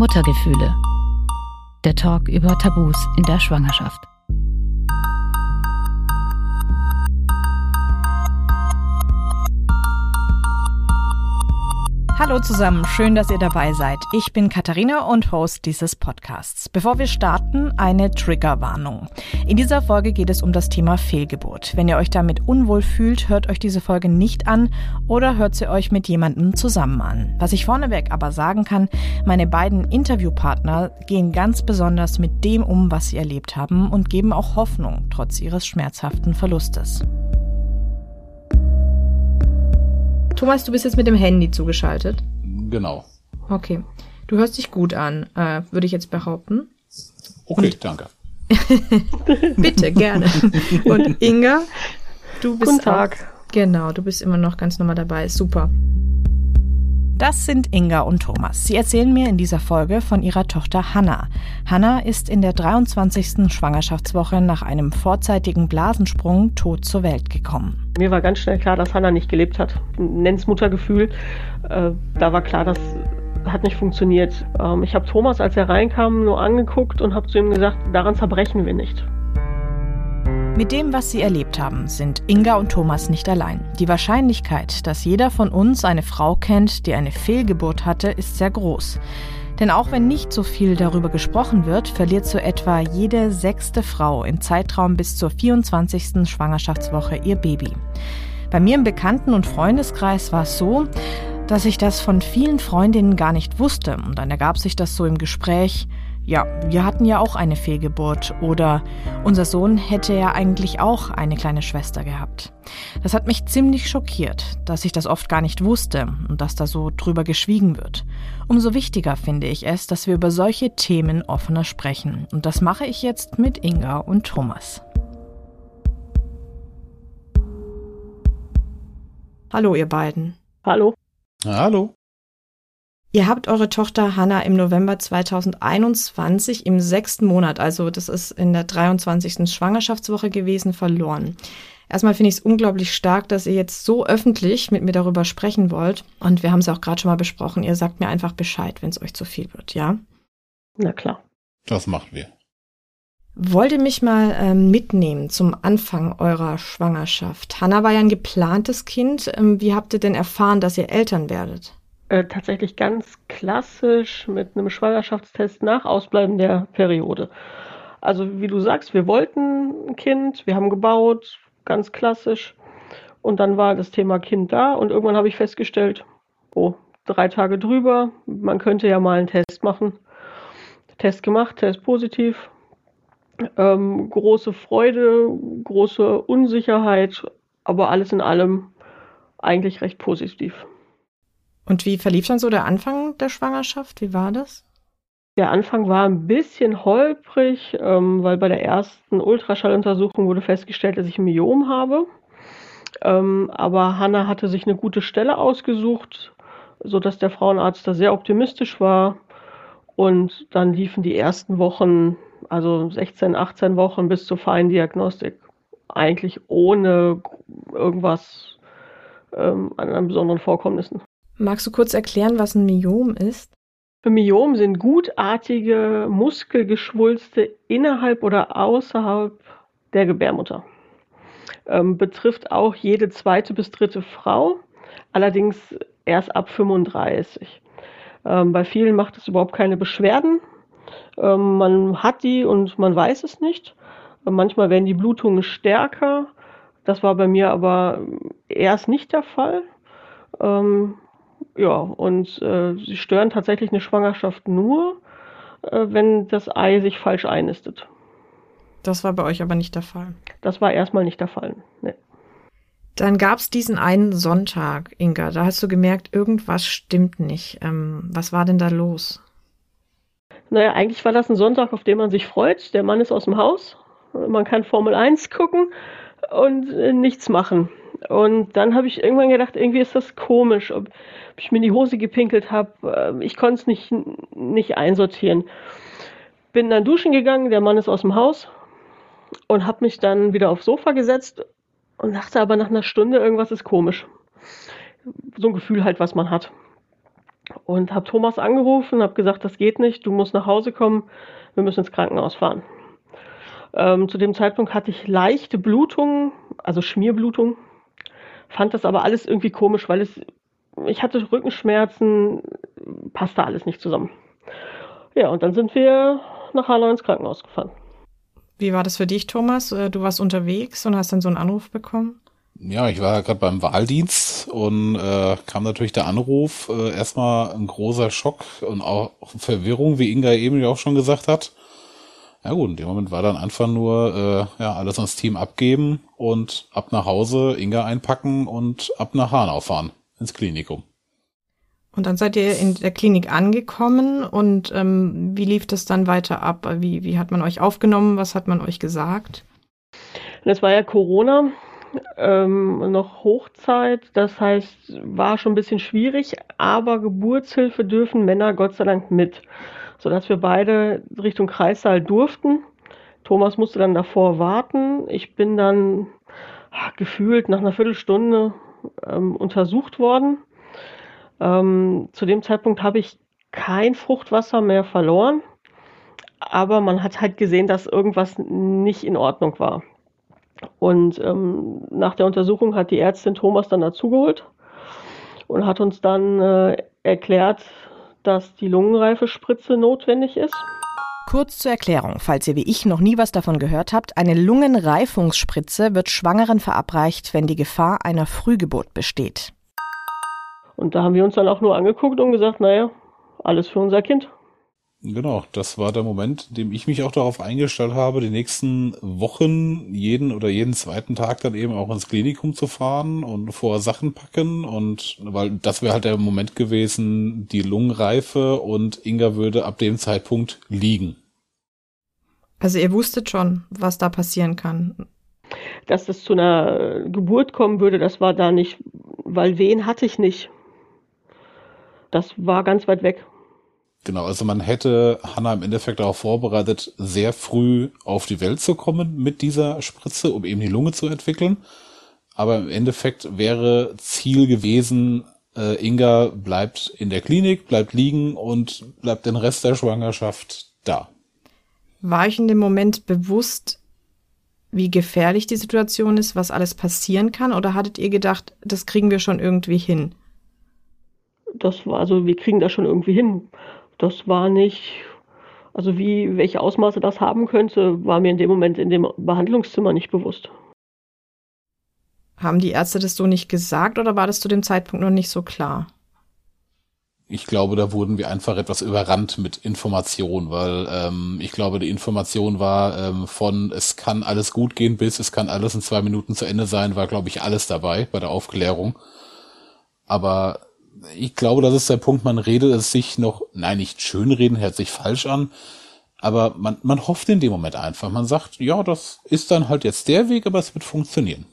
Muttergefühle. Der Talk über Tabus in der Schwangerschaft. Hallo zusammen, schön, dass ihr dabei seid. Ich bin Katharina und Host dieses Podcasts. Bevor wir starten, eine Triggerwarnung. In dieser Folge geht es um das Thema Fehlgeburt. Wenn ihr euch damit unwohl fühlt, hört euch diese Folge nicht an oder hört sie euch mit jemandem zusammen an. Was ich vorneweg aber sagen kann, meine beiden Interviewpartner gehen ganz besonders mit dem um, was sie erlebt haben und geben auch Hoffnung, trotz ihres schmerzhaften Verlustes. Thomas, du bist jetzt mit dem Handy zugeschaltet. Genau. Okay. Du hörst dich gut an, äh, würde ich jetzt behaupten. Okay, Und danke. Bitte, gerne. Und Inga, du bist. Guten Tag. Auch, genau, du bist immer noch ganz normal dabei. Super. Das sind Inga und Thomas. Sie erzählen mir in dieser Folge von ihrer Tochter Hanna. Hanna ist in der 23. Schwangerschaftswoche nach einem vorzeitigen Blasensprung tot zur Welt gekommen. Mir war ganz schnell klar, dass Hanna nicht gelebt hat. Nenn's Muttergefühl. Äh, da war klar, das hat nicht funktioniert. Ähm, ich habe Thomas, als er reinkam, nur angeguckt und habe zu ihm gesagt, daran zerbrechen wir nicht. Mit dem, was sie erlebt haben, sind Inga und Thomas nicht allein. Die Wahrscheinlichkeit, dass jeder von uns eine Frau kennt, die eine Fehlgeburt hatte, ist sehr groß. Denn auch wenn nicht so viel darüber gesprochen wird, verliert so etwa jede sechste Frau im Zeitraum bis zur 24. Schwangerschaftswoche ihr Baby. Bei mir im Bekannten- und Freundeskreis war es so, dass ich das von vielen Freundinnen gar nicht wusste. Und dann ergab sich das so im Gespräch, ja, wir hatten ja auch eine Fehlgeburt oder unser Sohn hätte ja eigentlich auch eine kleine Schwester gehabt. Das hat mich ziemlich schockiert, dass ich das oft gar nicht wusste und dass da so drüber geschwiegen wird. Umso wichtiger finde ich es, dass wir über solche Themen offener sprechen. Und das mache ich jetzt mit Inga und Thomas. Hallo, ihr beiden. Hallo. Hallo. Ihr habt eure Tochter Hanna im November 2021 im sechsten Monat, also das ist in der 23. Schwangerschaftswoche gewesen, verloren. Erstmal finde ich es unglaublich stark, dass ihr jetzt so öffentlich mit mir darüber sprechen wollt. Und wir haben es auch gerade schon mal besprochen. Ihr sagt mir einfach Bescheid, wenn es euch zu viel wird, ja? Na klar. Das machen wir. Wollt ihr mich mal ähm, mitnehmen zum Anfang eurer Schwangerschaft? Hanna war ja ein geplantes Kind. Ähm, wie habt ihr denn erfahren, dass ihr Eltern werdet? Äh, tatsächlich ganz klassisch mit einem Schwangerschaftstest nach Ausbleiben der Periode. Also wie du sagst, wir wollten ein Kind, wir haben gebaut, ganz klassisch. Und dann war das Thema Kind da und irgendwann habe ich festgestellt, oh, drei Tage drüber, man könnte ja mal einen Test machen. Test gemacht, Test positiv. Ähm, große Freude, große Unsicherheit, aber alles in allem eigentlich recht positiv. Und wie verlief dann so der Anfang der Schwangerschaft? Wie war das? Der Anfang war ein bisschen holprig, ähm, weil bei der ersten Ultraschalluntersuchung wurde festgestellt, dass ich ein Myom habe. Ähm, aber Hanna hatte sich eine gute Stelle ausgesucht, sodass der Frauenarzt da sehr optimistisch war. Und dann liefen die ersten Wochen, also 16, 18 Wochen bis zur Feindiagnostik, eigentlich ohne irgendwas ähm, an besonderen Vorkommnissen. Magst du kurz erklären, was ein Myom ist? Myom sind gutartige Muskelgeschwulste innerhalb oder außerhalb der Gebärmutter. Ähm, betrifft auch jede zweite bis dritte Frau, allerdings erst ab 35. Ähm, bei vielen macht es überhaupt keine Beschwerden. Ähm, man hat die und man weiß es nicht. manchmal werden die Blutungen stärker. Das war bei mir aber erst nicht der Fall. Ja, und äh, sie stören tatsächlich eine Schwangerschaft nur, äh, wenn das Ei sich falsch einnistet. Das war bei euch aber nicht der Fall. Das war erstmal nicht der Fall. Nee. Dann gab es diesen einen Sonntag, Inga. Da hast du gemerkt, irgendwas stimmt nicht. Ähm, was war denn da los? Naja, eigentlich war das ein Sonntag, auf den man sich freut. Der Mann ist aus dem Haus. Man kann Formel 1 gucken und äh, nichts machen. Und dann habe ich irgendwann gedacht, irgendwie ist das komisch, ob, ob ich mir in die Hose gepinkelt habe. Ähm, ich konnte es nicht, nicht einsortieren. Bin dann duschen gegangen, der Mann ist aus dem Haus und habe mich dann wieder aufs Sofa gesetzt und dachte aber nach einer Stunde, irgendwas ist komisch. So ein Gefühl halt, was man hat. und habe Thomas angerufen, habe gesagt, das geht nicht, du musst nach Hause kommen, wir müssen ins Krankenhaus fahren. Ähm, zu dem Zeitpunkt hatte ich leichte Blutungen, also Schmierblutung, fand das aber alles irgendwie komisch, weil es, ich hatte Rückenschmerzen, passte alles nicht zusammen. Ja, und dann sind wir nach Hanau ins Krankenhaus gefahren. Wie war das für dich, Thomas? Äh, du warst unterwegs und hast dann so einen Anruf bekommen? Ja, ich war gerade beim Wahldienst und äh, kam natürlich der Anruf. Äh, erstmal ein großer Schock und auch Verwirrung, wie Inga eben ja auch schon gesagt hat. Ja gut, in dem Moment war dann einfach nur äh, ja alles ans Team abgeben und ab nach Hause, Inga einpacken und ab nach Hanau fahren ins Klinikum. Und dann seid ihr in der Klinik angekommen und ähm, wie lief das dann weiter ab? Wie, wie hat man euch aufgenommen? Was hat man euch gesagt? Das war ja Corona, ähm, noch Hochzeit. Das heißt, war schon ein bisschen schwierig, aber Geburtshilfe dürfen Männer Gott sei Dank mit sodass wir beide Richtung Kreissaal durften. Thomas musste dann davor warten. Ich bin dann ach, gefühlt nach einer Viertelstunde ähm, untersucht worden. Ähm, zu dem Zeitpunkt habe ich kein Fruchtwasser mehr verloren, aber man hat halt gesehen, dass irgendwas nicht in Ordnung war. Und ähm, nach der Untersuchung hat die Ärztin Thomas dann dazugeholt und hat uns dann äh, erklärt, dass die Lungenreifespritze notwendig ist. Kurz zur Erklärung, falls ihr wie ich noch nie was davon gehört habt, eine Lungenreifungsspritze wird Schwangeren verabreicht, wenn die Gefahr einer Frühgeburt besteht. Und da haben wir uns dann auch nur angeguckt und gesagt, naja, alles für unser Kind. Genau, das war der Moment, in dem ich mich auch darauf eingestellt habe, die nächsten Wochen jeden oder jeden zweiten Tag dann eben auch ins Klinikum zu fahren und vor Sachen packen und weil das wäre halt der Moment gewesen, die Lungenreife und Inga würde ab dem Zeitpunkt liegen. Also ihr wusstet schon, was da passieren kann. Dass es zu einer Geburt kommen würde, das war da nicht, weil wen hatte ich nicht. Das war ganz weit weg. Genau, also man hätte Hannah im Endeffekt darauf vorbereitet, sehr früh auf die Welt zu kommen mit dieser Spritze, um eben die Lunge zu entwickeln. Aber im Endeffekt wäre Ziel gewesen, äh, Inga bleibt in der Klinik, bleibt liegen und bleibt den Rest der Schwangerschaft da. War ich in dem Moment bewusst, wie gefährlich die Situation ist, was alles passieren kann? Oder hattet ihr gedacht, das kriegen wir schon irgendwie hin? Das war also, wir kriegen das schon irgendwie hin das war nicht, also wie, welche Ausmaße das haben könnte, war mir in dem Moment in dem Behandlungszimmer nicht bewusst. Haben die Ärzte das so nicht gesagt oder war das zu dem Zeitpunkt noch nicht so klar? Ich glaube, da wurden wir einfach etwas überrannt mit Information, weil ähm, ich glaube, die Information war ähm, von es kann alles gut gehen bis es kann alles in zwei Minuten zu Ende sein, war glaube ich alles dabei bei der Aufklärung. Aber ich glaube, das ist der Punkt, man redet es sich noch, nein, nicht schönreden, hört sich falsch an, aber man, man hofft in dem Moment einfach. Man sagt, ja, das ist dann halt jetzt der Weg, aber es wird funktionieren.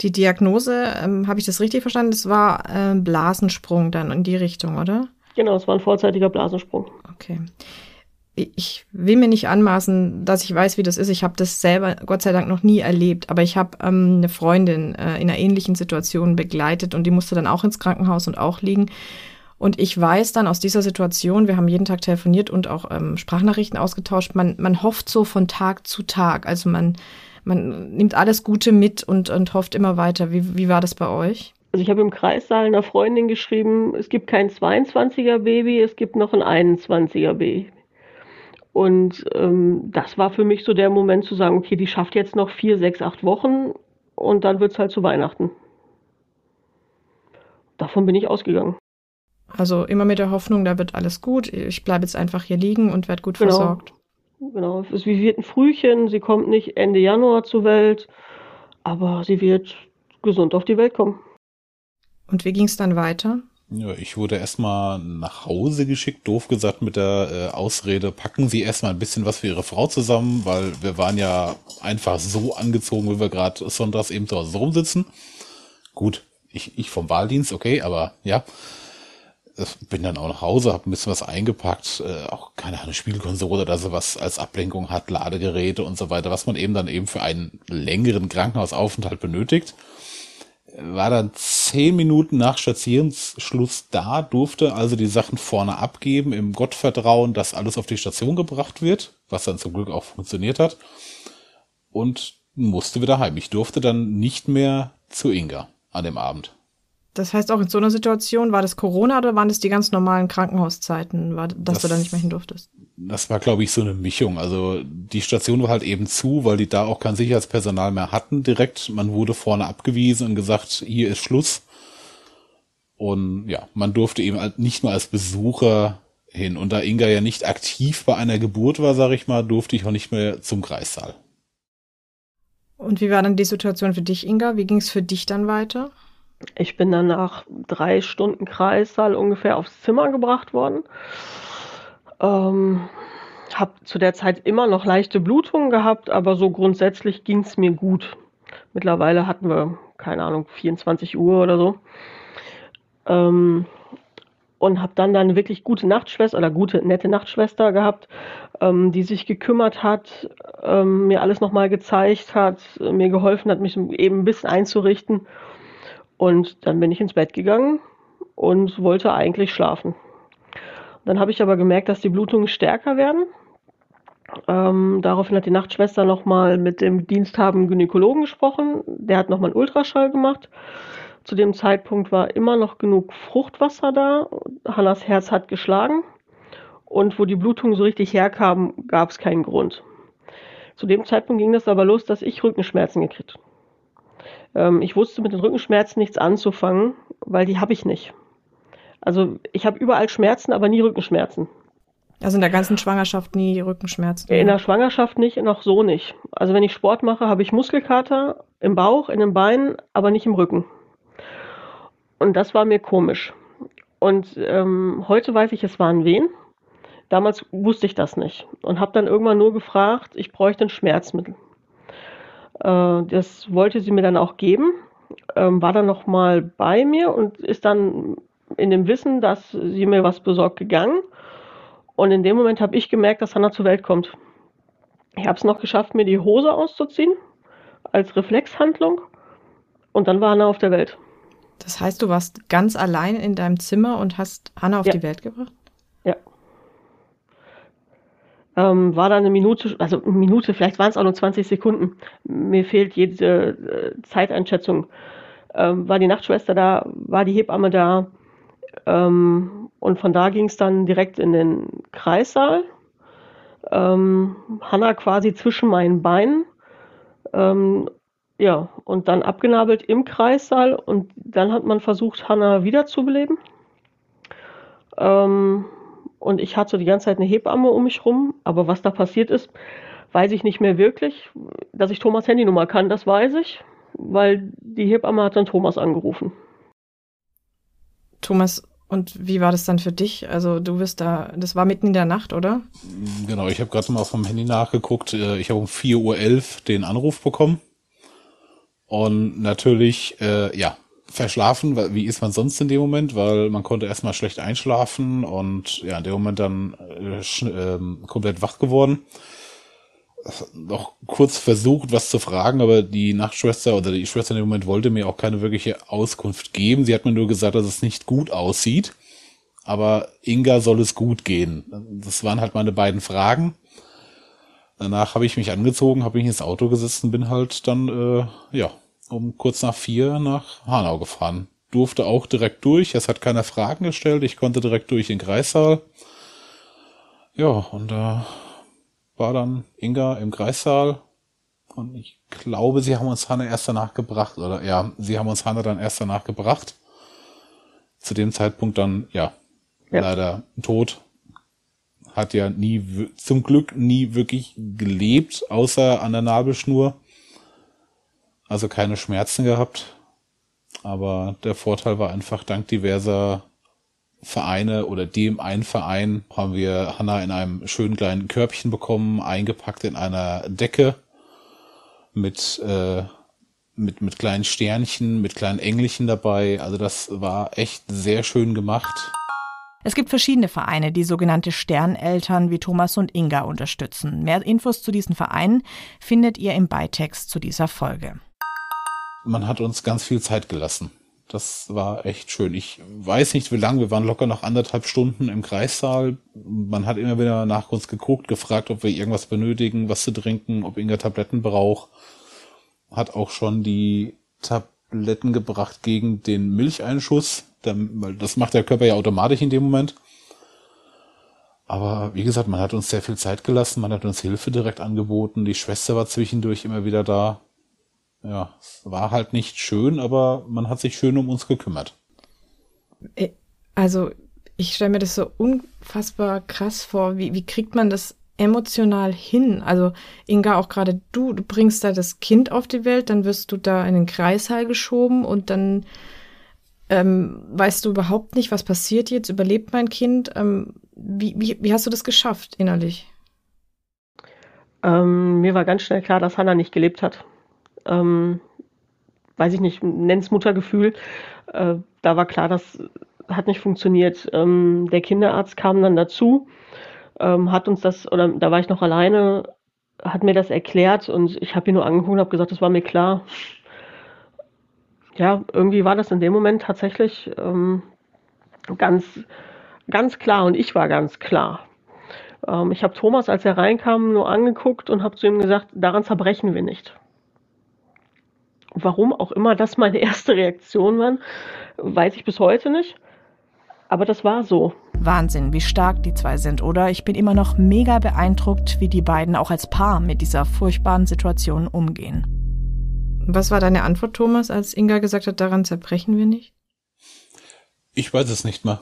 Die Diagnose, ähm, habe ich das richtig verstanden? Das war äh, Blasensprung dann in die Richtung, oder? Genau, es war ein vorzeitiger Blasensprung. Okay ich will mir nicht anmaßen, dass ich weiß, wie das ist. Ich habe das selber Gott sei Dank noch nie erlebt, aber ich habe ähm, eine Freundin äh, in einer ähnlichen Situation begleitet und die musste dann auch ins Krankenhaus und auch liegen. Und ich weiß dann aus dieser Situation, wir haben jeden Tag telefoniert und auch ähm, Sprachnachrichten ausgetauscht, man, man hofft so von Tag zu Tag. Also man, man nimmt alles Gute mit und, und hofft immer weiter. Wie, wie war das bei euch? Also ich habe im Kreissaal einer Freundin geschrieben, es gibt kein 22er Baby, es gibt noch ein 21er Baby. Und ähm, das war für mich so der Moment zu sagen, okay, die schafft jetzt noch vier, sechs, acht Wochen und dann wird es halt zu Weihnachten. Davon bin ich ausgegangen. Also immer mit der Hoffnung, da wird alles gut. Ich bleibe jetzt einfach hier liegen und werde gut genau. versorgt. Genau, es wird ein Frühchen, sie kommt nicht Ende Januar zur Welt, aber sie wird gesund auf die Welt kommen. Und wie ging es dann weiter? Ja, ich wurde erstmal nach Hause geschickt, doof gesagt mit der äh, Ausrede, packen Sie erstmal ein bisschen was für Ihre Frau zusammen, weil wir waren ja einfach so angezogen, wie wir gerade sonntags eben zu Hause rumsitzen. Gut, ich, ich vom Wahldienst, okay, aber ja. Bin dann auch nach Hause, habe ein bisschen was eingepackt, äh, auch keine Ahnung, Spielkonsole oder sowas als Ablenkung hat, Ladegeräte und so weiter, was man eben dann eben für einen längeren Krankenhausaufenthalt benötigt war dann zehn Minuten nach Stationsschluss da, durfte also die Sachen vorne abgeben, im Gottvertrauen, dass alles auf die Station gebracht wird, was dann zum Glück auch funktioniert hat. Und musste wieder heim. Ich durfte dann nicht mehr zu Inga an dem Abend. Das heißt, auch in so einer Situation, war das Corona oder waren das die ganz normalen Krankenhauszeiten, dass das, du da nicht mehr hin durftest? Das war, glaube ich, so eine Mischung. Also die Station war halt eben zu, weil die da auch kein Sicherheitspersonal mehr hatten direkt. Man wurde vorne abgewiesen und gesagt, hier ist Schluss. Und ja, man durfte eben halt nicht nur als Besucher hin. Und da Inga ja nicht aktiv bei einer Geburt war, sage ich mal, durfte ich auch nicht mehr zum Kreissaal. Und wie war dann die Situation für dich, Inga? Wie ging es für dich dann weiter? Ich bin dann nach drei Stunden Kreissaal ungefähr aufs Zimmer gebracht worden. Ähm, habe zu der Zeit immer noch leichte Blutungen gehabt, aber so grundsätzlich ging es mir gut. Mittlerweile hatten wir, keine Ahnung, 24 Uhr oder so. Ähm, und habe dann dann wirklich gute Nachtschwester oder gute, nette Nachtschwester gehabt, ähm, die sich gekümmert hat, ähm, mir alles nochmal gezeigt hat, mir geholfen hat, mich eben ein bisschen einzurichten. Und dann bin ich ins Bett gegangen und wollte eigentlich schlafen. Dann habe ich aber gemerkt, dass die Blutungen stärker werden. Ähm, daraufhin hat die Nachtschwester nochmal mit dem diensthabenden Gynäkologen gesprochen. Der hat nochmal einen Ultraschall gemacht. Zu dem Zeitpunkt war immer noch genug Fruchtwasser da. Hannas Herz hat geschlagen. Und wo die Blutungen so richtig herkamen, gab es keinen Grund. Zu dem Zeitpunkt ging das aber los, dass ich Rückenschmerzen gekriegt. Ähm, ich wusste mit den Rückenschmerzen nichts anzufangen, weil die habe ich nicht. Also ich habe überall Schmerzen, aber nie Rückenschmerzen. Also in der ganzen Schwangerschaft nie Rückenschmerzen? In der Schwangerschaft nicht, noch so nicht. Also wenn ich Sport mache, habe ich Muskelkater im Bauch, in den Beinen, aber nicht im Rücken. Und das war mir komisch. Und ähm, heute weiß ich, es waren Wehen. Damals wusste ich das nicht und habe dann irgendwann nur gefragt, ich bräuchte ein Schmerzmittel. Äh, das wollte sie mir dann auch geben, ähm, war dann noch mal bei mir und ist dann in dem Wissen, dass sie mir was besorgt gegangen. Und in dem Moment habe ich gemerkt, dass Hannah zur Welt kommt. Ich habe es noch geschafft, mir die Hose auszuziehen als Reflexhandlung und dann war Hannah auf der Welt. Das heißt, du warst ganz allein in deinem Zimmer und hast Hannah auf ja. die Welt gebracht? Ja. Ähm, war dann eine Minute, also eine Minute, vielleicht waren es auch nur 20 Sekunden. Mir fehlt jede äh, Zeiteinschätzung. Ähm, war die Nachtschwester da, war die Hebamme da. Ähm, und von da ging es dann direkt in den Kreissaal. Ähm, Hanna quasi zwischen meinen Beinen. Ähm, ja, und dann abgenabelt im Kreissaal. Und dann hat man versucht, Hanna wiederzubeleben. Ähm, und ich hatte die ganze Zeit eine Hebamme um mich rum. Aber was da passiert ist, weiß ich nicht mehr wirklich. Dass ich Thomas Handynummer kann, das weiß ich, weil die Hebamme hat dann Thomas angerufen. Thomas, und wie war das dann für dich? Also du bist da, das war mitten in der Nacht, oder? Genau, ich habe gerade mal vom Handy nachgeguckt. Äh, ich habe um 4.11 Uhr den Anruf bekommen. Und natürlich, äh, ja, verschlafen, wie ist man sonst in dem Moment, weil man konnte erstmal schlecht einschlafen und ja, in dem Moment dann äh, äh, komplett wach geworden. Noch kurz versucht, was zu fragen, aber die Nachtschwester oder die Schwester in dem Moment wollte mir auch keine wirkliche Auskunft geben. Sie hat mir nur gesagt, dass es nicht gut aussieht, aber Inga soll es gut gehen. Das waren halt meine beiden Fragen. Danach habe ich mich angezogen, habe mich ins Auto gesetzt und bin halt dann, äh, ja, um kurz nach vier nach Hanau gefahren. Durfte auch direkt durch. Es hat keiner Fragen gestellt. Ich konnte direkt durch den Kreissaal. Ja, und da war dann Inga im Kreissaal. Und ich glaube, sie haben uns Hanna erst danach gebracht. Oder ja, sie haben uns Hanna dann erst danach gebracht. Zu dem Zeitpunkt dann, ja, ja. leider tot. Hat ja nie, zum Glück nie wirklich gelebt, außer an der Nabelschnur. Also keine Schmerzen gehabt. Aber der Vorteil war einfach, dank diverser Vereine oder dem einen Verein haben wir Hanna in einem schönen kleinen Körbchen bekommen, eingepackt in einer Decke mit, äh, mit, mit kleinen Sternchen, mit kleinen Engelchen dabei. Also das war echt sehr schön gemacht. Es gibt verschiedene Vereine, die sogenannte Sterneltern wie Thomas und Inga unterstützen. Mehr Infos zu diesen Vereinen findet ihr im Beitext zu dieser Folge. man hat uns ganz viel Zeit gelassen. Das war echt schön. Ich weiß nicht, wie lange. Wir waren locker noch anderthalb Stunden im Kreissaal. Man hat immer wieder nach uns geguckt, gefragt, ob wir irgendwas benötigen, was zu trinken, ob Inga Tabletten braucht. Hat auch schon die Tabletten gebracht gegen den Milcheinschuss. Das macht der Körper ja automatisch in dem Moment. Aber wie gesagt, man hat uns sehr viel Zeit gelassen, man hat uns Hilfe direkt angeboten, die Schwester war zwischendurch immer wieder da ja, es war halt nicht schön, aber man hat sich schön um uns gekümmert. Äh, also, ich stelle mir das so unfassbar krass vor. Wie, wie kriegt man das emotional hin? Also, Inga, auch gerade du, du bringst da das Kind auf die Welt, dann wirst du da in den Kreissaal geschoben und dann ähm, weißt du überhaupt nicht, was passiert jetzt, überlebt mein Kind. Ähm, wie, wie, wie hast du das geschafft innerlich? Ähm, mir war ganz schnell klar, dass Hannah nicht gelebt hat ähm, weiß ich nicht, nenn's Muttergefühl. Äh, da war klar, das hat nicht funktioniert. Ähm, der Kinderarzt kam dann dazu, ähm, hat uns das, oder da war ich noch alleine, hat mir das erklärt und ich habe ihn nur angeguckt und habe gesagt, das war mir klar. Ja, irgendwie war das in dem Moment tatsächlich ähm, ganz, ganz klar und ich war ganz klar. Ähm, ich habe Thomas, als er reinkam, nur angeguckt und habe zu ihm gesagt, daran zerbrechen wir nicht warum auch immer das meine erste Reaktion war, weiß ich bis heute nicht. Aber das war so. Wahnsinn, wie stark die zwei sind, oder? Ich bin immer noch mega beeindruckt, wie die beiden auch als Paar mit dieser furchtbaren Situation umgehen. Was war deine Antwort, Thomas, als Inga gesagt hat, daran zerbrechen wir nicht? Ich weiß es nicht mehr.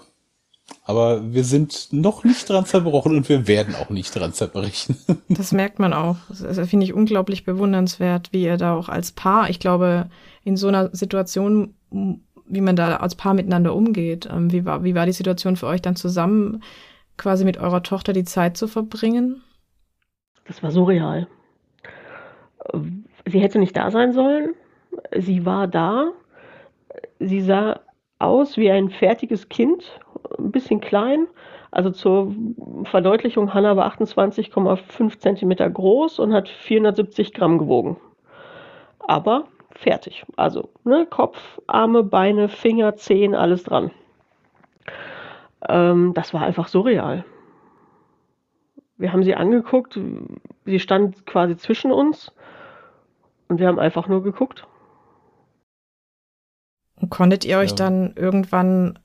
Aber wir sind noch nicht dran zerbrochen und wir werden auch nicht dran zerbrechen. Das merkt man auch. Das finde ich unglaublich bewundernswert, wie ihr da auch als Paar, ich glaube, in so einer Situation, wie man da als Paar miteinander umgeht. Ähm, wie war, wie war die Situation für euch dann zusammen, quasi mit eurer Tochter die Zeit zu verbringen? Das war surreal. Sie hätte nicht da sein sollen. Sie war da. Sie sah aus wie ein fertiges Kind ein bisschen klein. Also zur Verdeutlichung, Hanna war 28,5 Zentimeter groß und hat 470 Gramm gewogen. Aber fertig. Also ne, Kopf, Arme, Beine, Finger, Zehen, alles dran. Ähm, das war einfach surreal. Wir haben sie angeguckt, sie stand quasi zwischen uns und wir haben einfach nur geguckt. Und konntet ihr euch ja. dann irgendwann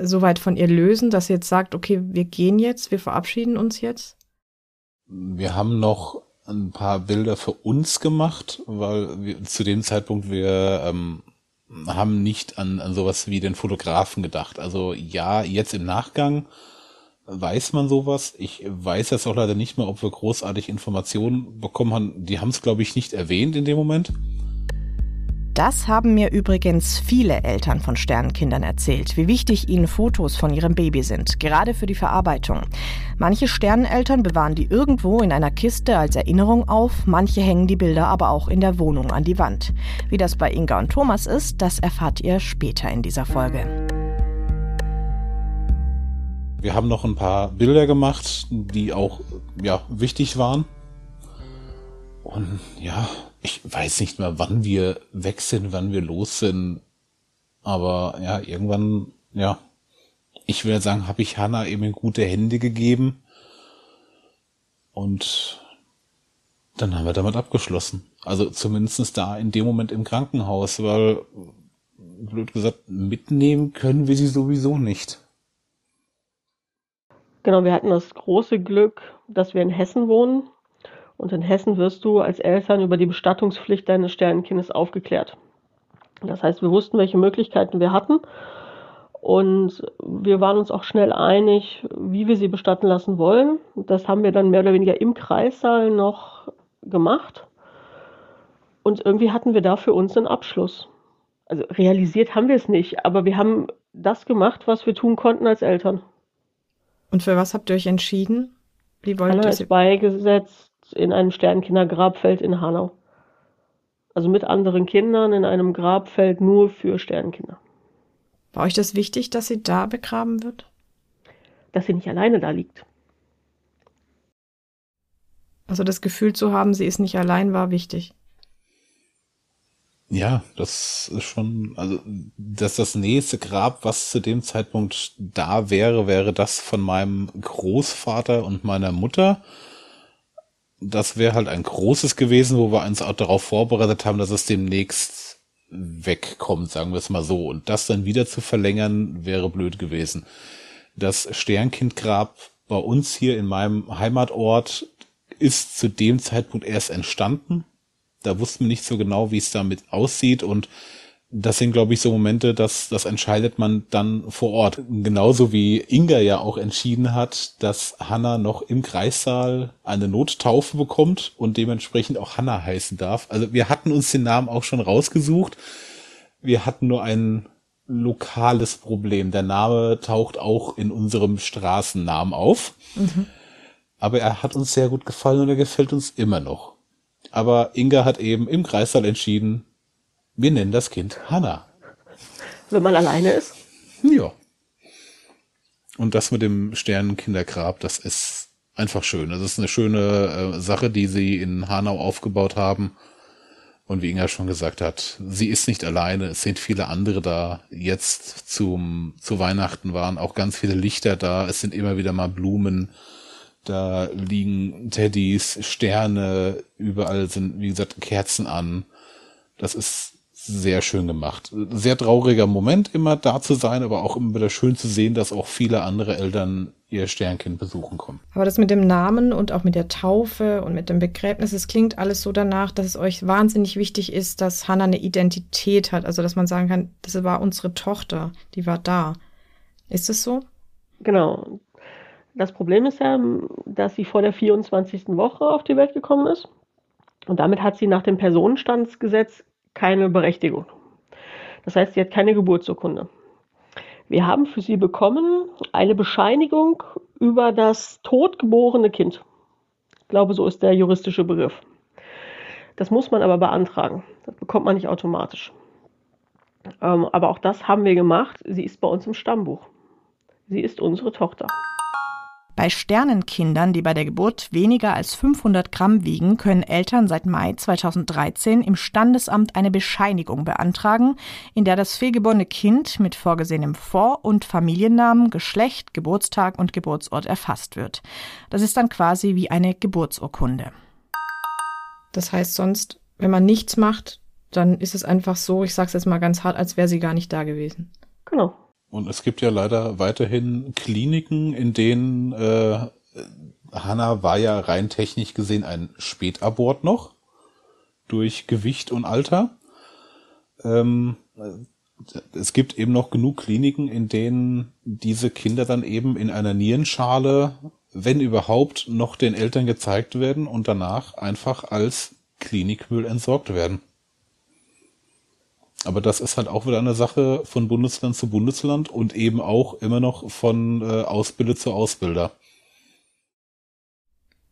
so weit von ihr lösen, dass sie jetzt sagt, okay, wir gehen jetzt, wir verabschieden uns jetzt? Wir haben noch ein paar Bilder für uns gemacht, weil wir, zu dem Zeitpunkt wir ähm, haben nicht an, an sowas wie den Fotografen gedacht. Also ja, jetzt im Nachgang weiß man sowas. Ich weiß jetzt auch leider nicht mehr, ob wir großartig Informationen bekommen haben. Die haben es, glaube ich, nicht erwähnt in dem Moment. Das haben mir übrigens viele Eltern von Sternenkindern erzählt, wie wichtig ihnen Fotos von ihrem Baby sind, gerade für die Verarbeitung. Manche Sterneneltern bewahren die irgendwo in einer Kiste als Erinnerung auf, manche hängen die Bilder aber auch in der Wohnung an die Wand. Wie das bei Inga und Thomas ist, das erfahrt ihr später in dieser Folge. Wir haben noch ein paar Bilder gemacht, die auch ja, wichtig waren. Und ja, ich weiß nicht mehr, wann wir weg sind, wann wir los sind. Aber ja, irgendwann, ja, ich würde sagen, habe ich Hannah eben in gute Hände gegeben. Und dann haben wir damit abgeschlossen. Also zumindest da in dem Moment im Krankenhaus, weil, blöd gesagt, mitnehmen können wir sie sowieso nicht. Genau, wir hatten das große Glück, dass wir in Hessen wohnen und in Hessen wirst du als Eltern über die Bestattungspflicht deines Sternenkindes aufgeklärt. Das heißt, wir wussten, welche Möglichkeiten wir hatten. Und wir waren uns auch schnell einig, wie wir sie bestatten lassen wollen. Das haben wir dann mehr oder weniger im Kreissaal noch gemacht. Und irgendwie hatten wir da für uns einen Abschluss. Also realisiert haben wir es nicht, aber wir haben das gemacht, was wir tun konnten als Eltern. Und für was habt ihr euch entschieden? Wie wollt Anna ist beigesetzt in einem Sternkindergrabfeld in Hanau. Also mit anderen Kindern in einem Grabfeld nur für Sternkinder. War euch das wichtig, dass sie da begraben wird? Dass sie nicht alleine da liegt. Also das Gefühl zu haben, sie ist nicht allein, war wichtig. Ja, das ist schon, also, dass das nächste Grab, was zu dem Zeitpunkt da wäre, wäre das von meinem Großvater und meiner Mutter. Das wäre halt ein großes gewesen, wo wir uns auch darauf vorbereitet haben, dass es demnächst wegkommt, sagen wir es mal so. Und das dann wieder zu verlängern, wäre blöd gewesen. Das Sternkindgrab bei uns hier in meinem Heimatort ist zu dem Zeitpunkt erst entstanden da wussten wir nicht so genau, wie es damit aussieht und das sind, glaube ich, so Momente, dass das entscheidet man dann vor Ort. Genauso wie Inga ja auch entschieden hat, dass Hanna noch im Kreissaal eine Nottaufe bekommt und dementsprechend auch Hanna heißen darf. Also wir hatten uns den Namen auch schon rausgesucht. Wir hatten nur ein lokales Problem. Der Name taucht auch in unserem Straßennamen auf. Mhm. Aber er hat uns sehr gut gefallen und er gefällt uns immer noch. Aber Inga hat eben im Kreissaal entschieden, wir nennen das Kind Hanna. Wenn man alleine ist? Ja. Und das mit dem Sternenkindergrab, das ist einfach schön. Das ist eine schöne äh, Sache, die sie in Hanau aufgebaut haben. Und wie Inga schon gesagt hat, sie ist nicht alleine. Es sind viele andere da. Jetzt zum, zu Weihnachten waren auch ganz viele Lichter da. Es sind immer wieder mal Blumen da liegen Teddys, Sterne, überall sind, wie gesagt, Kerzen an. Das ist sehr schön gemacht. Sehr trauriger Moment, immer da zu sein, aber auch immer wieder schön zu sehen, dass auch viele andere Eltern ihr Sternkind besuchen kommen. Aber das mit dem Namen und auch mit der Taufe und mit dem Begräbnis, es klingt alles so danach, dass es euch wahnsinnig wichtig ist, dass Hannah eine Identität hat. Also, dass man sagen kann, das war unsere Tochter, die war da. Ist es so? Genau. Das Problem ist ja, dass sie vor der 24. Woche auf die Welt gekommen ist. Und damit hat sie nach dem Personenstandsgesetz keine Berechtigung. Das heißt, sie hat keine Geburtsurkunde. Wir haben für sie bekommen eine Bescheinigung über das totgeborene Kind. Ich glaube, so ist der juristische Begriff. Das muss man aber beantragen. Das bekommt man nicht automatisch. Ähm, aber auch das haben wir gemacht. Sie ist bei uns im Stammbuch. Sie ist unsere Tochter. Bei Sternenkindern, die bei der Geburt weniger als 500 Gramm wiegen, können Eltern seit Mai 2013 im Standesamt eine Bescheinigung beantragen, in der das fehlgeborene Kind mit vorgesehenem Vor- und Familiennamen, Geschlecht, Geburtstag und Geburtsort erfasst wird. Das ist dann quasi wie eine Geburtsurkunde. Das heißt sonst, wenn man nichts macht, dann ist es einfach so, ich sag's jetzt mal ganz hart, als wäre sie gar nicht da gewesen. Und es gibt ja leider weiterhin Kliniken, in denen äh, Hanna war ja rein technisch gesehen ein Spätabort noch durch Gewicht und Alter. Ähm, es gibt eben noch genug Kliniken, in denen diese Kinder dann eben in einer Nierenschale, wenn überhaupt, noch den Eltern gezeigt werden und danach einfach als Klinikmüll entsorgt werden. Aber das ist halt auch wieder eine Sache von Bundesland zu Bundesland und eben auch immer noch von äh, Ausbilder zu Ausbilder.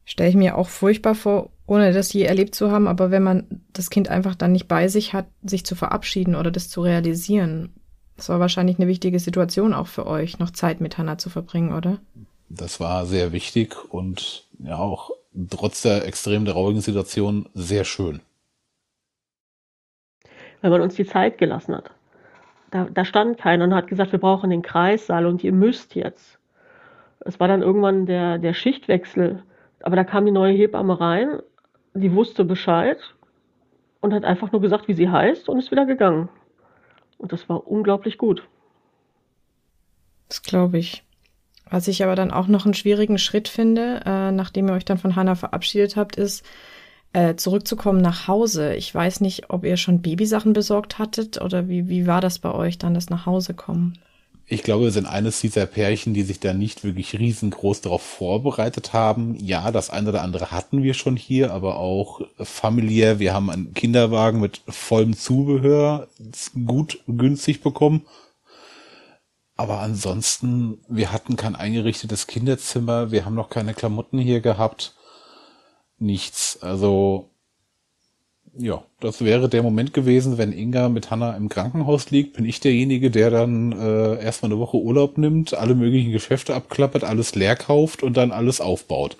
Stelle ich mir auch furchtbar vor, ohne das je erlebt zu haben, aber wenn man das Kind einfach dann nicht bei sich hat, sich zu verabschieden oder das zu realisieren. Das war wahrscheinlich eine wichtige Situation auch für euch, noch Zeit mit Hannah zu verbringen, oder? Das war sehr wichtig und ja auch trotz der extrem traurigen Situation sehr schön weil man uns die Zeit gelassen hat. Da, da stand keiner und hat gesagt, wir brauchen den Kreissaal und ihr müsst jetzt. Es war dann irgendwann der, der Schichtwechsel, aber da kam die neue Hebamme rein, die wusste Bescheid und hat einfach nur gesagt, wie sie heißt und ist wieder gegangen. Und das war unglaublich gut. Das glaube ich. Was ich aber dann auch noch einen schwierigen Schritt finde, äh, nachdem ihr euch dann von Hannah verabschiedet habt, ist, äh, zurückzukommen nach Hause. Ich weiß nicht, ob ihr schon Babysachen besorgt hattet oder wie, wie war das bei euch dann, das nach Hause kommen? Ich glaube, wir sind eines dieser Pärchen, die sich da nicht wirklich riesengroß darauf vorbereitet haben. Ja, das eine oder andere hatten wir schon hier, aber auch familiär. Wir haben einen Kinderwagen mit vollem Zubehör gut günstig bekommen. Aber ansonsten, wir hatten kein eingerichtetes Kinderzimmer. Wir haben noch keine Klamotten hier gehabt nichts. Also ja, das wäre der Moment gewesen, wenn Inga mit Hanna im Krankenhaus liegt, bin ich derjenige, der dann äh, erstmal eine Woche Urlaub nimmt, alle möglichen Geschäfte abklappert, alles leer kauft und dann alles aufbaut.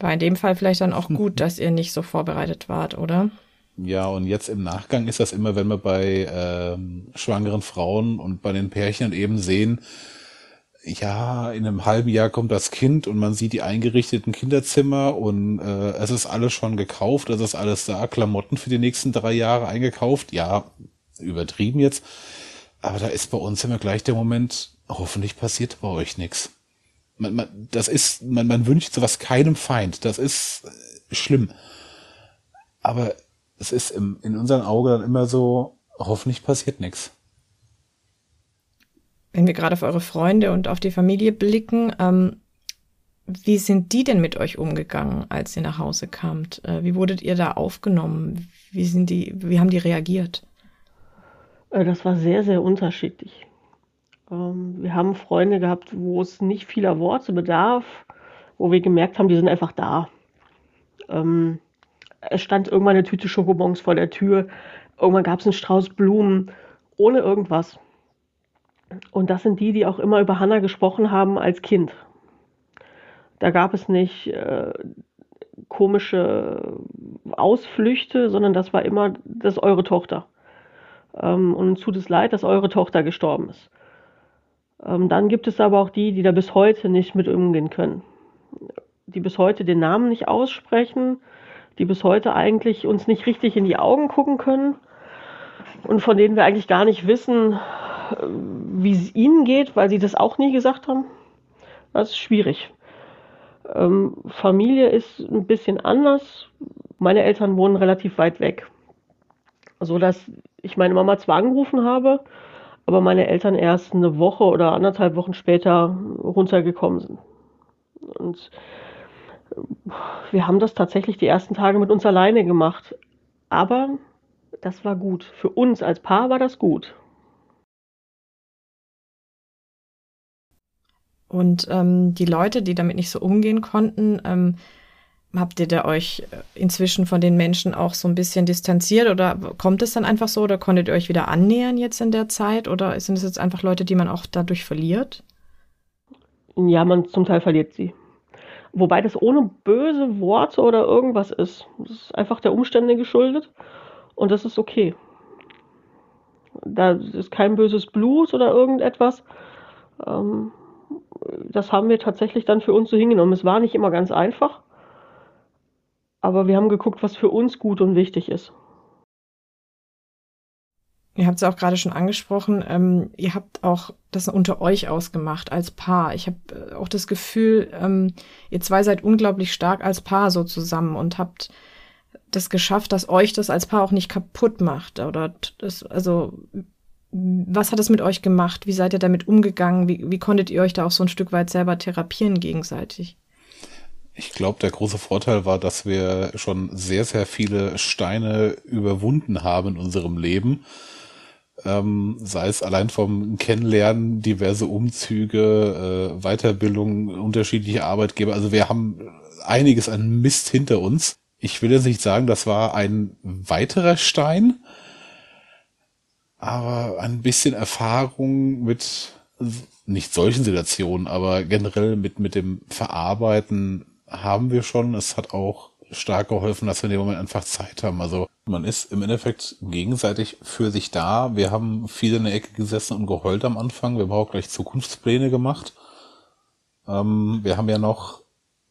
War in dem Fall vielleicht dann auch gut, dass ihr nicht so vorbereitet wart, oder? Ja, und jetzt im Nachgang ist das immer, wenn wir bei ähm, schwangeren Frauen und bei den Pärchen eben sehen, ja, in einem halben Jahr kommt das Kind und man sieht die eingerichteten Kinderzimmer und äh, es ist alles schon gekauft, es ist alles da, Klamotten für die nächsten drei Jahre eingekauft. Ja, übertrieben jetzt. Aber da ist bei uns immer gleich der Moment, hoffentlich passiert bei euch nichts. Man, man, das ist, man, man wünscht sowas keinem Feind. Das ist äh, schlimm. Aber es ist im, in unseren Augen dann immer so, hoffentlich passiert nichts. Wenn wir gerade auf eure Freunde und auf die Familie blicken, ähm, wie sind die denn mit euch umgegangen, als ihr nach Hause kamt? Äh, wie wurdet ihr da aufgenommen? Wie sind die, wie haben die reagiert? Äh, das war sehr, sehr unterschiedlich. Ähm, wir haben Freunde gehabt, wo es nicht vieler Worte bedarf, wo wir gemerkt haben, die sind einfach da. Ähm, es stand irgendwann eine Tüte Schokobons vor der Tür, irgendwann gab es einen Strauß Blumen, ohne irgendwas. Und das sind die, die auch immer über Hannah gesprochen haben als Kind. Da gab es nicht äh, komische Ausflüchte, sondern das war immer, das ist eure Tochter. Ähm, und tut es leid, dass eure Tochter gestorben ist. Ähm, dann gibt es aber auch die, die da bis heute nicht mit umgehen können. Die bis heute den Namen nicht aussprechen, die bis heute eigentlich uns nicht richtig in die Augen gucken können und von denen wir eigentlich gar nicht wissen, wie es ihnen geht, weil sie das auch nie gesagt haben. Das ist schwierig. Ähm, Familie ist ein bisschen anders. Meine Eltern wohnen relativ weit weg. So dass ich meine Mama zwar angerufen habe, aber meine Eltern erst eine Woche oder anderthalb Wochen später runtergekommen sind. Und wir haben das tatsächlich die ersten Tage mit uns alleine gemacht. Aber das war gut. Für uns als Paar war das gut. Und ähm, die Leute, die damit nicht so umgehen konnten, ähm, habt ihr da euch inzwischen von den Menschen auch so ein bisschen distanziert oder kommt es dann einfach so oder konntet ihr euch wieder annähern jetzt in der Zeit oder sind es jetzt einfach Leute, die man auch dadurch verliert? Ja, man zum Teil verliert sie. Wobei das ohne böse Worte oder irgendwas ist. Das ist einfach der Umstände geschuldet und das ist okay. Da ist kein böses Blut oder irgendetwas. Ähm, das haben wir tatsächlich dann für uns so hingenommen. Es war nicht immer ganz einfach, aber wir haben geguckt, was für uns gut und wichtig ist. Ihr habt es auch gerade schon angesprochen, ähm, ihr habt auch das unter euch ausgemacht als Paar. Ich habe äh, auch das Gefühl, ähm, ihr zwei seid unglaublich stark als Paar so zusammen und habt das geschafft, dass euch das als Paar auch nicht kaputt macht. Oder das, also was hat es mit euch gemacht? Wie seid ihr damit umgegangen? Wie, wie konntet ihr euch da auch so ein Stück weit selber therapieren gegenseitig? Ich glaube, der große Vorteil war, dass wir schon sehr, sehr viele Steine überwunden haben in unserem Leben. Ähm, sei es allein vom Kennenlernen, diverse Umzüge, äh, Weiterbildung, unterschiedliche Arbeitgeber. Also wir haben einiges an Mist hinter uns. Ich will jetzt nicht sagen, das war ein weiterer Stein, aber ein bisschen Erfahrung mit nicht solchen Situationen, aber generell mit, mit dem Verarbeiten haben wir schon. Es hat auch stark geholfen, dass wir in dem Moment einfach Zeit haben. Also man ist im Endeffekt gegenseitig für sich da. Wir haben viel in der Ecke gesessen und geheult am Anfang. Wir haben auch gleich Zukunftspläne gemacht. Ähm, wir haben ja noch,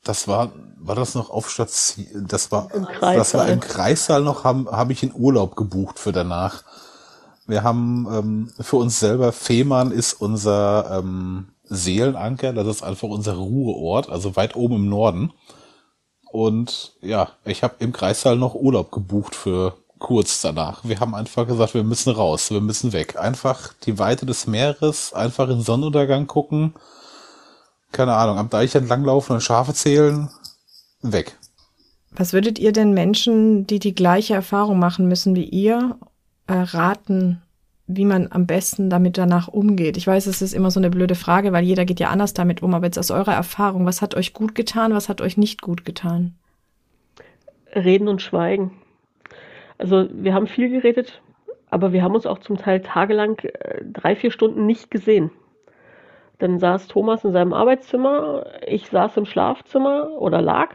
das war, war das noch auf Station, das war, das war im Kreissaal noch, habe hab ich in Urlaub gebucht für danach. Wir haben ähm, für uns selber, Fehmarn ist unser ähm, Seelenanker, das ist einfach unser Ruheort, also weit oben im Norden. Und ja, ich habe im Kreissaal noch Urlaub gebucht für kurz danach. Wir haben einfach gesagt, wir müssen raus, wir müssen weg. Einfach die Weite des Meeres, einfach in Sonnenuntergang gucken. Keine Ahnung, am Deich entlanglaufen und Schafe zählen, weg. Was würdet ihr denn Menschen, die die gleiche Erfahrung machen müssen wie ihr äh, raten, wie man am besten damit danach umgeht? Ich weiß, es ist immer so eine blöde Frage, weil jeder geht ja anders damit um, aber jetzt aus eurer Erfahrung, was hat euch gut getan, was hat euch nicht gut getan? Reden und Schweigen. Also wir haben viel geredet, aber wir haben uns auch zum Teil tagelang äh, drei, vier Stunden nicht gesehen. Dann saß Thomas in seinem Arbeitszimmer, ich saß im Schlafzimmer oder lag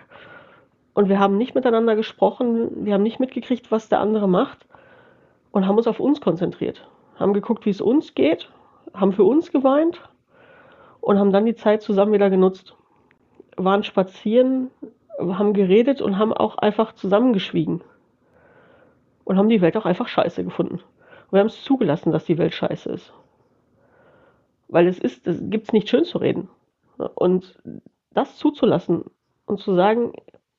Und wir haben nicht miteinander gesprochen, wir haben nicht mitgekriegt, was der andere macht und haben uns auf uns konzentriert. Haben geguckt, wie es uns geht, haben für uns geweint und haben dann die Zeit zusammen wieder genutzt. Waren spazieren, haben geredet und haben auch einfach zusammengeschwiegen. Und haben die Welt auch einfach scheiße gefunden. Und wir haben es zugelassen, dass die Welt scheiße ist. Weil es ist, es gibt es nicht schön zu reden. Und das zuzulassen und zu sagen,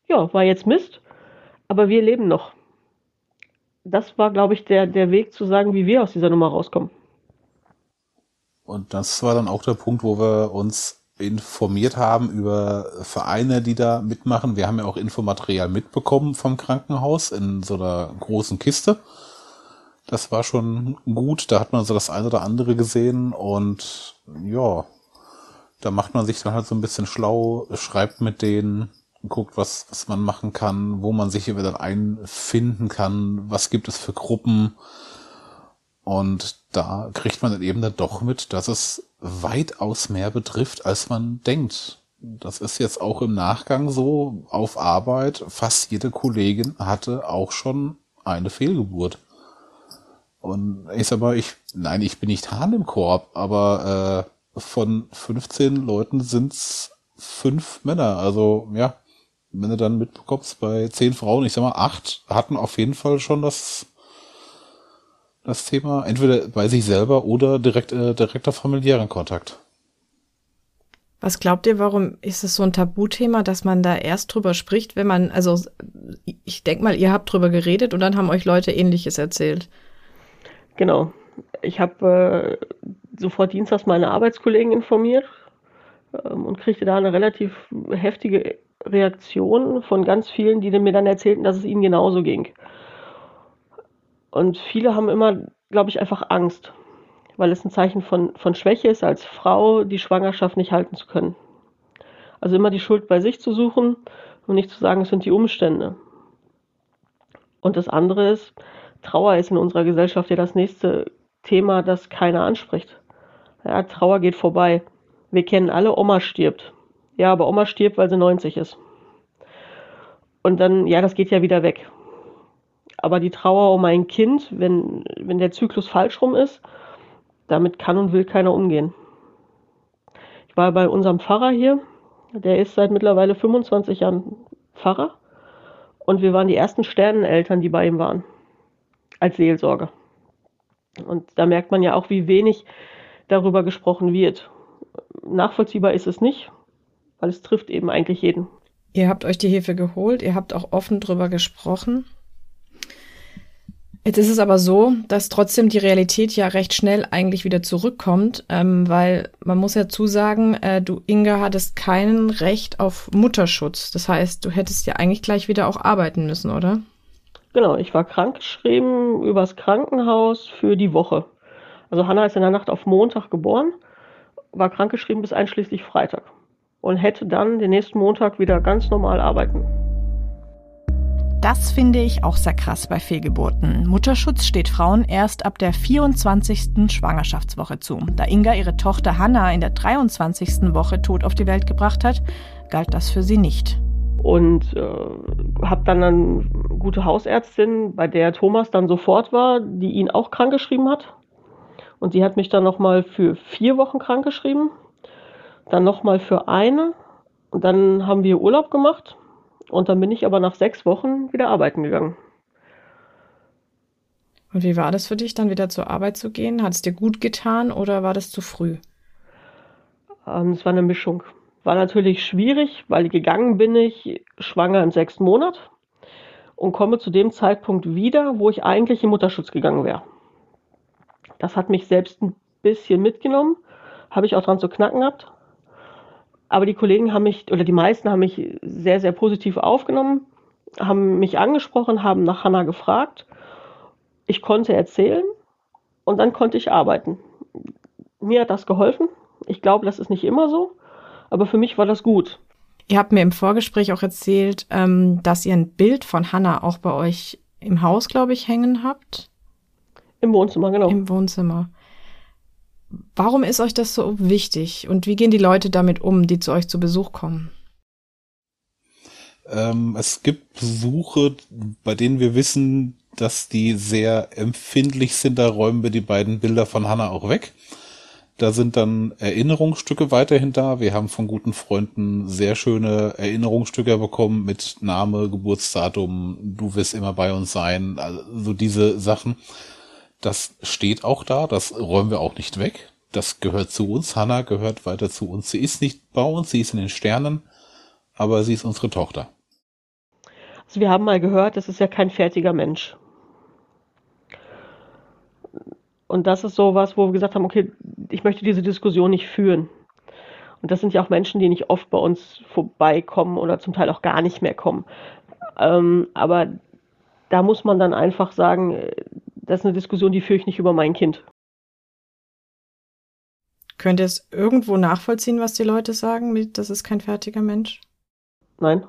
ja, war jetzt Mist, aber wir leben noch. Das war, glaube ich, der, der Weg zu sagen, wie wir aus dieser Nummer rauskommen. Und das war dann auch der Punkt, wo wir uns informiert haben über Vereine, die da mitmachen. Wir haben ja auch Infomaterial mitbekommen vom Krankenhaus in so einer großen Kiste. Das war schon gut. Da hat man so das eine oder andere gesehen und ja, da macht man sich dann halt so ein bisschen schlau, schreibt mit denen, guckt, was, was man machen kann, wo man sich hier wieder einfinden kann, was gibt es für Gruppen. Und da kriegt man dann eben dann doch mit, dass es weitaus mehr betrifft, als man denkt. Das ist jetzt auch im Nachgang so auf Arbeit. Fast jede Kollegin hatte auch schon eine Fehlgeburt. Und ich sag mal, ich, nein, ich bin nicht Hahn im Korb, aber äh, von 15 Leuten sind's fünf Männer. Also ja, wenn du dann mitbekommst, bei zehn Frauen, ich sag mal, acht hatten auf jeden Fall schon das, das Thema, entweder bei sich selber oder direkt, äh, direkter familiären Kontakt. Was glaubt ihr, warum ist es so ein Tabuthema, dass man da erst drüber spricht, wenn man, also ich denke mal, ihr habt drüber geredet und dann haben euch Leute ähnliches erzählt. Genau. Ich habe äh, sofort dienstags meine Arbeitskollegen informiert ähm, und kriegte da eine relativ heftige Reaktion von ganz vielen, die mir dann erzählten, dass es ihnen genauso ging. Und viele haben immer, glaube ich, einfach Angst, weil es ein Zeichen von, von Schwäche ist, als Frau die Schwangerschaft nicht halten zu können. Also immer die Schuld bei sich zu suchen und nicht zu sagen, es sind die Umstände. Und das andere ist, Trauer ist in unserer Gesellschaft ja das nächste Thema, das keiner anspricht. Ja, Trauer geht vorbei. Wir kennen alle, Oma stirbt. Ja, aber Oma stirbt, weil sie 90 ist. Und dann, ja, das geht ja wieder weg. Aber die Trauer um ein Kind, wenn, wenn der Zyklus falsch rum ist, damit kann und will keiner umgehen. Ich war bei unserem Pfarrer hier, der ist seit mittlerweile 25 Jahren Pfarrer. Und wir waren die ersten Sterneneltern, die bei ihm waren. Als Seelsorger. Und da merkt man ja auch, wie wenig darüber gesprochen wird. Nachvollziehbar ist es nicht, weil es trifft eben eigentlich jeden. Ihr habt euch die Hilfe geholt, ihr habt auch offen drüber gesprochen. Jetzt ist es aber so, dass trotzdem die Realität ja recht schnell eigentlich wieder zurückkommt, ähm, weil man muss ja zusagen, äh, du Inga hattest kein Recht auf Mutterschutz. Das heißt, du hättest ja eigentlich gleich wieder auch arbeiten müssen, oder? Genau, ich war krankgeschrieben übers Krankenhaus für die Woche. Also Hanna ist in der Nacht auf Montag geboren, war krankgeschrieben bis einschließlich Freitag und hätte dann den nächsten Montag wieder ganz normal arbeiten. Das finde ich auch sehr krass bei Fehlgeburten. Mutterschutz steht Frauen erst ab der 24. Schwangerschaftswoche zu. Da Inga ihre Tochter Hanna in der 23. Woche tot auf die Welt gebracht hat, galt das für sie nicht. Und äh, habe dann eine gute Hausärztin, bei der Thomas dann sofort war, die ihn auch krankgeschrieben hat. Und sie hat mich dann nochmal für vier Wochen krankgeschrieben dann nochmal für eine und dann haben wir Urlaub gemacht und dann bin ich aber nach sechs Wochen wieder arbeiten gegangen. Und wie war das für dich, dann wieder zur Arbeit zu gehen? Hat es dir gut getan oder war das zu früh? Ähm, es war eine Mischung. War natürlich schwierig, weil gegangen bin ich schwanger im sechsten Monat und komme zu dem Zeitpunkt wieder, wo ich eigentlich im Mutterschutz gegangen wäre. Das hat mich selbst ein bisschen mitgenommen, habe ich auch dran zu knacken gehabt. Aber die Kollegen haben mich, oder die meisten haben mich sehr, sehr positiv aufgenommen, haben mich angesprochen, haben nach Hanna gefragt. Ich konnte erzählen und dann konnte ich arbeiten. Mir hat das geholfen. Ich glaube, das ist nicht immer so, aber für mich war das gut. Ihr habt mir im Vorgespräch auch erzählt, ähm, dass ihr ein Bild von Hanna auch bei euch im Haus, glaube ich, hängen habt. Im Wohnzimmer, genau. Im Wohnzimmer. Warum ist euch das so wichtig und wie gehen die Leute damit um, die zu euch zu Besuch kommen? Ähm, es gibt Besuche, bei denen wir wissen, dass die sehr empfindlich sind. Da räumen wir die beiden Bilder von Hannah auch weg. Da sind dann Erinnerungsstücke weiterhin da. Wir haben von guten Freunden sehr schöne Erinnerungsstücke bekommen mit Name, Geburtsdatum, du wirst immer bei uns sein, also diese Sachen. Das steht auch da, das räumen wir auch nicht weg. Das gehört zu uns. Hannah gehört weiter zu uns. Sie ist nicht bei uns, sie ist in den Sternen, aber sie ist unsere Tochter. Also wir haben mal gehört, das ist ja kein fertiger Mensch. Und das ist so was, wo wir gesagt haben, okay, ich möchte diese Diskussion nicht führen. Und das sind ja auch Menschen, die nicht oft bei uns vorbeikommen oder zum Teil auch gar nicht mehr kommen. Ähm, aber da muss man dann einfach sagen, das ist eine Diskussion, die führe ich nicht über mein Kind. Könnt ihr es irgendwo nachvollziehen, was die Leute sagen, das ist kein fertiger Mensch? Nein.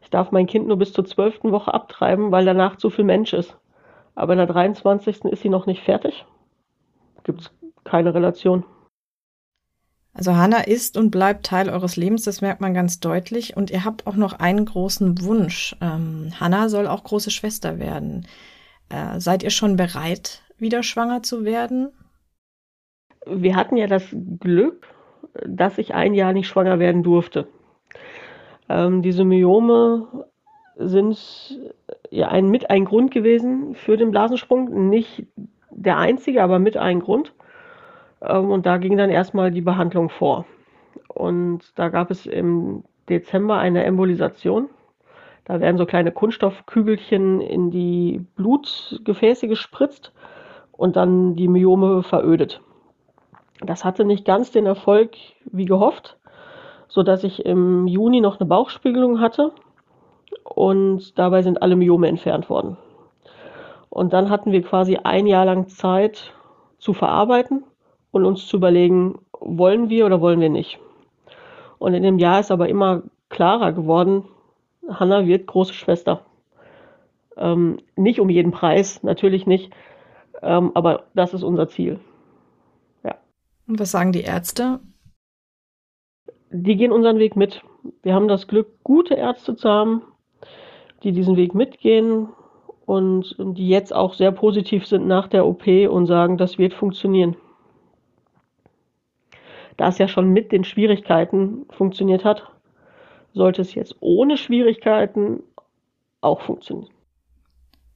Ich darf mein Kind nur bis zur zwölften Woche abtreiben, weil danach zu viel Mensch ist. Aber in der 23. ist sie noch nicht fertig. Gibt es keine Relation. Also Hannah ist und bleibt Teil eures Lebens, das merkt man ganz deutlich. Und ihr habt auch noch einen großen Wunsch. Ähm, Hannah soll auch große Schwester werden. Äh, seid ihr schon bereit, wieder schwanger zu werden? Wir hatten ja das Glück, dass ich ein Jahr nicht schwanger werden durfte. Ähm, diese Myome sind ja ein, mit ein Grund gewesen für den Blasensprung. Nicht der einzige, aber mit ein Grund. Ähm, und da ging dann erstmal die Behandlung vor. Und da gab es im Dezember eine Embolisation. Da werden so kleine Kunststoffkügelchen in die Blutgefäße gespritzt und dann die Myome verödet. Das hatte nicht ganz den Erfolg wie gehofft, sodass ich im Juni noch eine Bauchspiegelung hatte und dabei sind alle Myome entfernt worden. Und dann hatten wir quasi ein Jahr lang Zeit zu verarbeiten und uns zu überlegen, wollen wir oder wollen wir nicht. Und in dem Jahr ist aber immer klarer geworden, Hanna wird große Schwester. Ähm, nicht um jeden Preis, natürlich nicht, ähm, aber das ist unser Ziel. Ja. Und was sagen die Ärzte? Die gehen unseren Weg mit. Wir haben das Glück, gute Ärzte zu haben, die diesen Weg mitgehen und die jetzt auch sehr positiv sind nach der OP und sagen, das wird funktionieren. Da es ja schon mit den Schwierigkeiten funktioniert hat, sollte es jetzt ohne Schwierigkeiten auch funktionieren.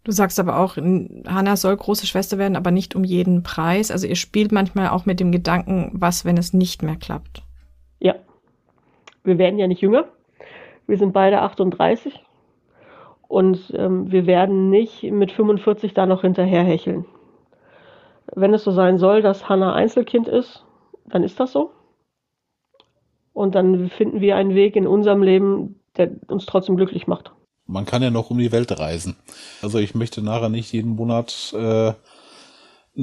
Du sagst aber auch, Hannah soll große Schwester werden, aber nicht um jeden Preis. Also ihr spielt manchmal auch mit dem Gedanken, was, wenn es nicht mehr klappt. Ja. Wir werden ja nicht jünger. Wir sind beide 38 und ähm, wir werden nicht mit 45 da noch hinterherhecheln. Wenn es so sein soll, dass Hannah Einzelkind ist, dann ist das so. Und dann finden wir einen Weg in unserem Leben, der uns trotzdem glücklich macht. Man kann ja noch um die Welt reisen. Also ich möchte nachher nicht jeden Monat äh,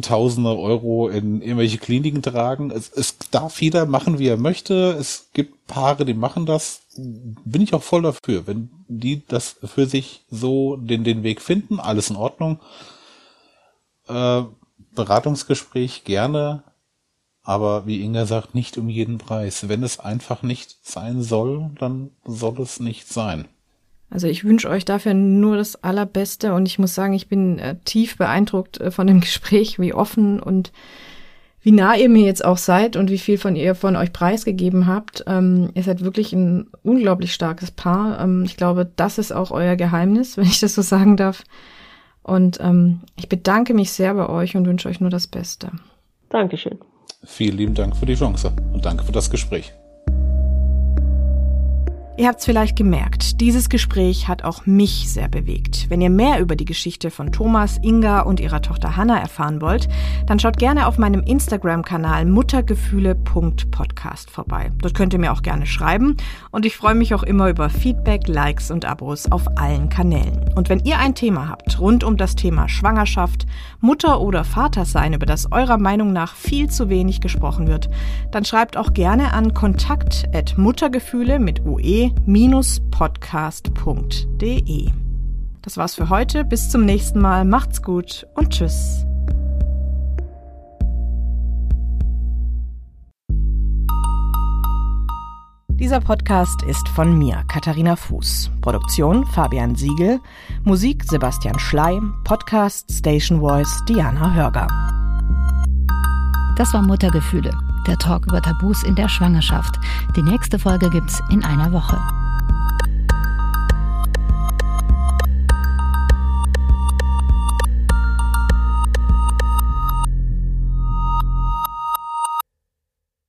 Tausende Euro in irgendwelche Kliniken tragen. Es, es darf jeder machen, wie er möchte. Es gibt Paare, die machen das. Bin ich auch voll dafür. Wenn die das für sich so den, den Weg finden, alles in Ordnung. Äh, Beratungsgespräch gerne, aber wie Inga sagt, nicht um jeden Preis. Wenn es einfach nicht sein soll, dann soll es nicht sein. Also ich wünsche euch dafür nur das Allerbeste und ich muss sagen, ich bin äh, tief beeindruckt äh, von dem Gespräch, wie offen und wie nah ihr mir jetzt auch seid und wie viel von ihr von euch preisgegeben habt. Ähm, ihr seid wirklich ein unglaublich starkes Paar. Ähm, ich glaube, das ist auch euer Geheimnis, wenn ich das so sagen darf. Und ähm, ich bedanke mich sehr bei euch und wünsche euch nur das Beste. Dankeschön. Vielen lieben Dank für die Chance und danke für das Gespräch. Ihr habt es vielleicht gemerkt, dieses Gespräch hat auch mich sehr bewegt. Wenn ihr mehr über die Geschichte von Thomas, Inga und ihrer Tochter Hanna erfahren wollt, dann schaut gerne auf meinem Instagram-Kanal muttergefühle.podcast vorbei. Dort könnt ihr mir auch gerne schreiben und ich freue mich auch immer über Feedback, Likes und Abos auf allen Kanälen. Und wenn ihr ein Thema habt rund um das Thema Schwangerschaft, Mutter oder Vater sein, über das eurer Meinung nach viel zu wenig gesprochen wird, dann schreibt auch gerne an kontakt@muttergefühle mit ue www.podcast.de. Das war's für heute. Bis zum nächsten Mal. Macht's gut und tschüss. Dieser Podcast ist von mir, Katharina Fuß. Produktion Fabian Siegel. Musik Sebastian Schley. Podcast Station Voice Diana Hörger. Das war Muttergefühle, der Talk über Tabus in der Schwangerschaft. Die nächste Folge gibt's in einer Woche.